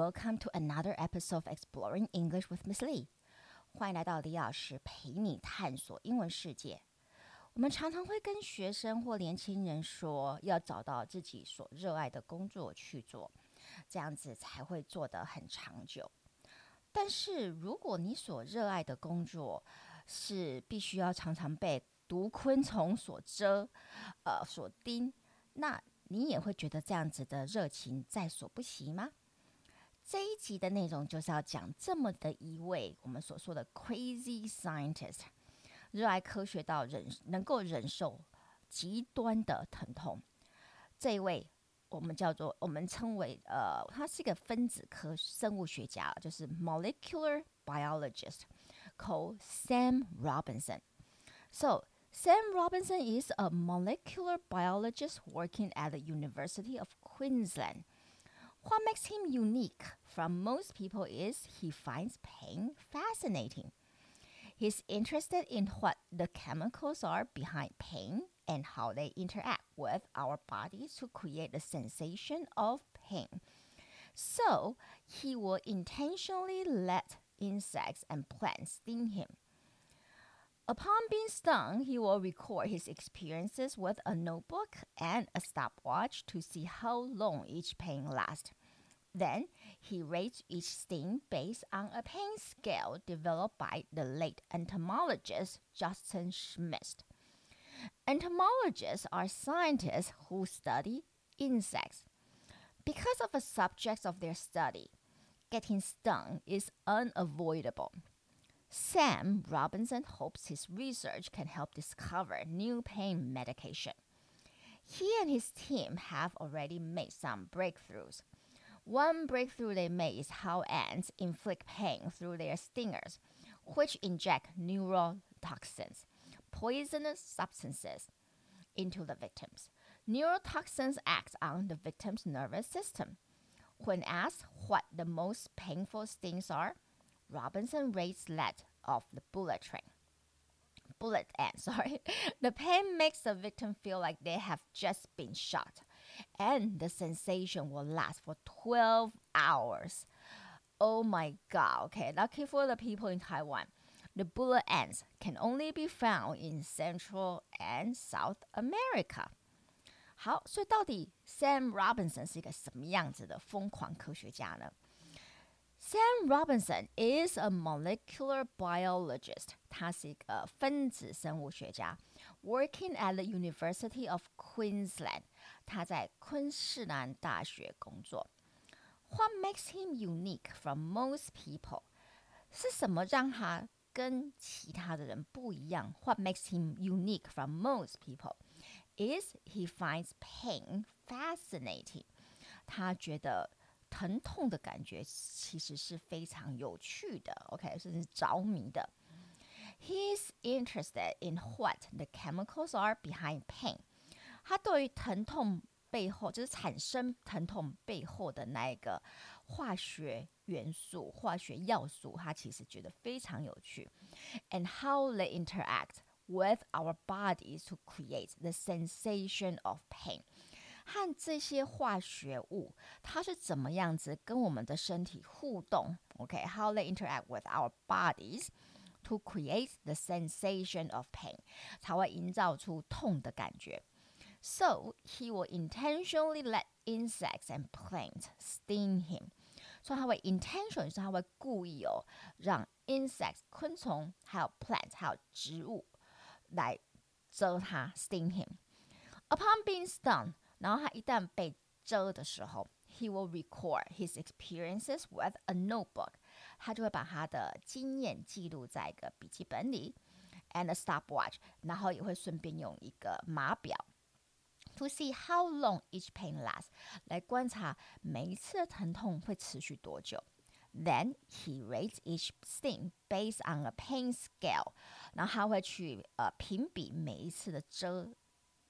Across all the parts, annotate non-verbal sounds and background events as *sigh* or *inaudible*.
Welcome to another episode of Exploring English with Miss Lee。欢迎来到李老师陪你探索英文世界。我们常常会跟学生或年轻人说，要找到自己所热爱的工作去做，这样子才会做得很长久。但是，如果你所热爱的工作是必须要常常被毒昆虫所蛰、呃所叮，那你也会觉得这样子的热情在所不惜吗？这一集的内容就是要讲这么的一位我们所说的 crazy scientist，热爱科学到忍能够忍受极端的疼痛。这一位我们叫做我们称为呃，他是一个分子科生物学家，就是 molecular biologist call Sam Robinson. So Sam Robinson is a molecular biologist working at the University of Queensland. What makes him unique from most people is he finds pain fascinating. He's interested in what the chemicals are behind pain and how they interact with our bodies to create the sensation of pain. So, he will intentionally let insects and plants sting him. Upon being stung, he will record his experiences with a notebook and a stopwatch to see how long each pain lasts. Then he rates each sting based on a pain scale developed by the late entomologist Justin Schmidt. Entomologists are scientists who study insects. Because of the subjects of their study, getting stung is unavoidable. Sam Robinson hopes his research can help discover new pain medication. He and his team have already made some breakthroughs. One breakthrough they made is how ants inflict pain through their stingers, which inject neurotoxins, poisonous substances, into the victims. Neurotoxins act on the victim's nervous system. When asked what the most painful stings are, Robinson rates that of the bullet train. Bullet ant, *laughs* sorry. The pain makes the victim feel like they have just been shot, and the sensation will last for 12 hours. Oh my god, okay. Lucky for the people in Taiwan, the bullet ants can only be found in Central and South America. 好，所以到底 Sam Robinson 是一个什么样子的疯狂科学家呢 ？Sam Robinson is a molecular biologist. 他是一个分子生物学家，working at the University of Queensland. 他在昆士兰大学工作。What makes him unique from most people? 是什么让他跟其他的人不一样？What makes him unique from most people is he finds pain fascinating. 他觉得 疼痛的感觉其实是非常有趣的，OK，甚至着迷的。He's interested in what the chemicals are behind pain。他对于疼痛背后，就是产生疼痛背后的那一个化学元素、化学要素，他其实觉得非常有趣。And how they interact with our bodies to create the sensation of pain。 和这些化学物，它是怎么样子跟我们的身体互动？OK，how、okay, they interact with our bodies to create the sensation of pain，才会营造出痛的感觉。So he will intentionally let insects and plants sting him。所以他会 intention 是他会故意哦，让 insects 昆虫还有 plants 还有植物来蛰他 sting him。Upon being stung 然后他一旦被蛰的时候，he will record his experiences with a notebook，他就会把他的经验记录在一个笔记本里，and a stopwatch，然后也会顺便用一个码表，to see how long each pain lasts，来观察每一次的疼痛会持续多久。Then he rates each sting based on a pain scale，然后他会去呃评比每一次的蛰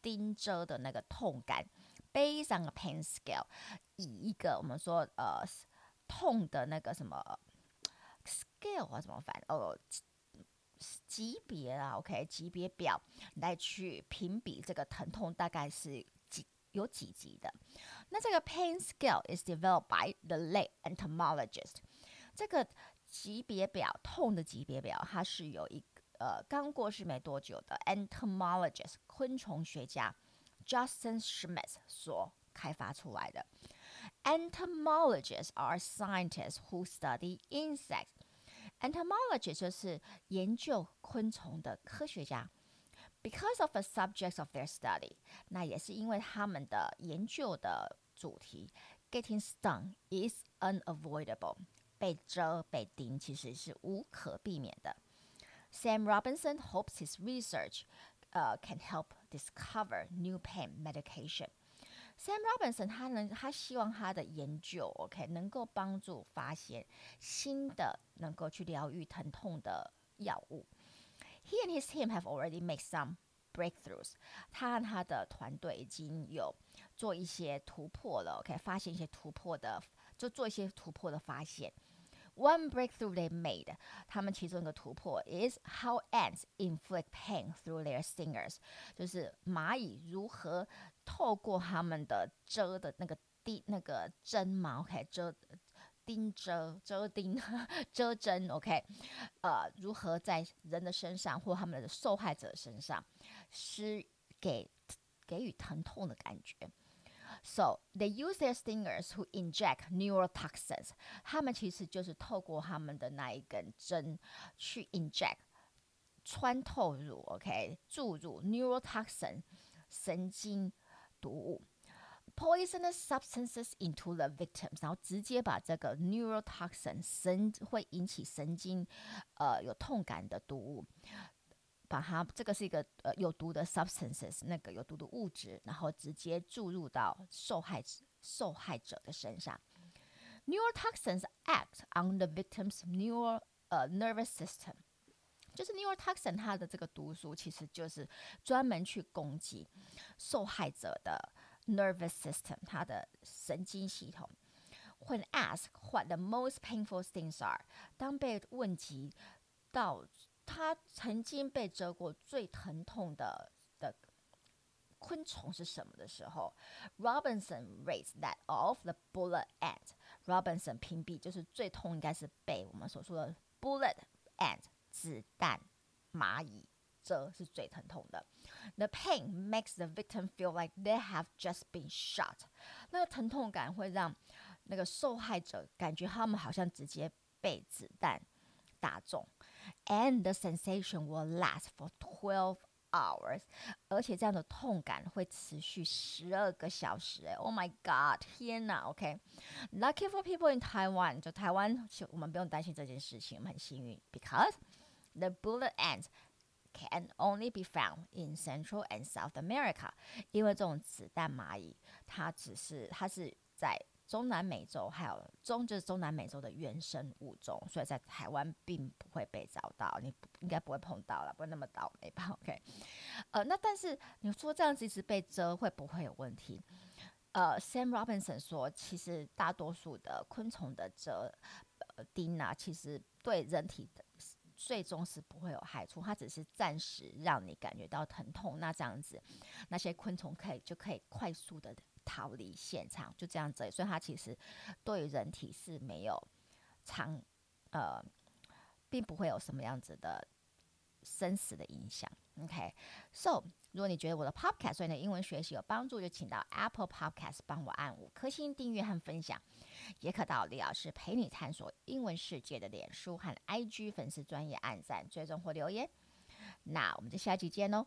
钉蛰的那个痛感。based on a pain scale，以一个我们说呃痛的那个什么 scale 啊怎么翻哦级别啊，OK 级别表来去评比这个疼痛大概是几有几级的。那这个 pain scale is developed by the late entomologist。这个级别表，痛的级别表，它是有一呃刚过世没多久的 entomologist 昆虫学家 Justin Schmidt 所开发出来的。Entomologists are scientists who study insects. Entomologist 就是研究昆虫的科学家。Because of the subjects of their study，那也是因为他们的研究的主题，getting stung is unavoidable，被蛰、被叮其实是无可避免的。Sam Robinson hopes his research uh, can help discover new pain medication. Sam Robinson 他能他希望他的研究，OK 能够帮助发现新的能够去疗愈疼痛的药物。He and his team have already made some breakthroughs。他和他的团队已经有做一些突破了，OK，发现一些突破的，就做一些突破的发现。One breakthrough they made，他们其中一个突破 is how ants inflict pain through their stingers，就是蚂蚁如何透过他们的蛰的那个滴那个针毛，OK，蛰钉蛰蛰钉蛰针，OK，呃，如何在人的身上或他们的受害者身上施给给予疼痛的感觉。So they use their stingers to inject neurotoxins。他们其实就是透过他们的那一根针去 inject 穿透入，OK，注入 neurotoxin 神经毒物。poisonous substances into the victims，然后直接把这个 neurotoxin 神会引起神经呃有痛感的毒物把它这个是一个呃有毒的 substances，那个有毒的物质，然后直接注入到受害者受害者的身上。Neurotoxins act on the victim's neural 呃 nervous system，就是 neurotoxin 它的这个毒素其实就是专门去攻击受害者的 nervous system，它的神经系统。When asked what the most painful things are，当被问及到他曾经被蛰过最疼痛的的昆虫是什么的时候，Robinson raised that of the bullet ant。Robinson 屏蔽就是最痛应该是被我们所说的 bullet ant 子弹蚂蚁蛰是最疼痛的。The pain makes the victim feel like they have just been shot。那个疼痛感会让那个受害者感觉他们好像直接被子弹打中。and the sensation will last for twelve hours，而且这样的痛感会持续十二个小时。哎，Oh my God，天哪！OK，lucky、okay? for people in Taiwan，就台湾我们不用担心这件事情，我们很幸运，because the bullet ants can only be found in Central and South America，因为这种子弹蚂蚁，它只是它是在 中南美洲还有中就是中南美洲的原生物种，所以在台湾并不会被找到，你应该不会碰到了，不会那么倒霉吧？*laughs* OK，呃，那但是你说这样子一直被蛰会不会有问题？呃，Sam Robinson 说，其实大多数的昆虫的蛰呃叮啊，其实对人体的最终是不会有害处，它只是暂时让你感觉到疼痛。那这样子，那些昆虫可以就可以快速的。逃离现场，就这样子，所以它其实对人体是没有长呃，并不会有什么样子的生死的影响。OK，So，如果你觉得我的 Podcast 对你的英文学习有帮助，就请到 Apple Podcast 帮我按五颗星订阅和分享，也可到李老师陪你探索英文世界的脸书和 IG 粉丝专业按赞、追踪或留言。那我们就下期见喽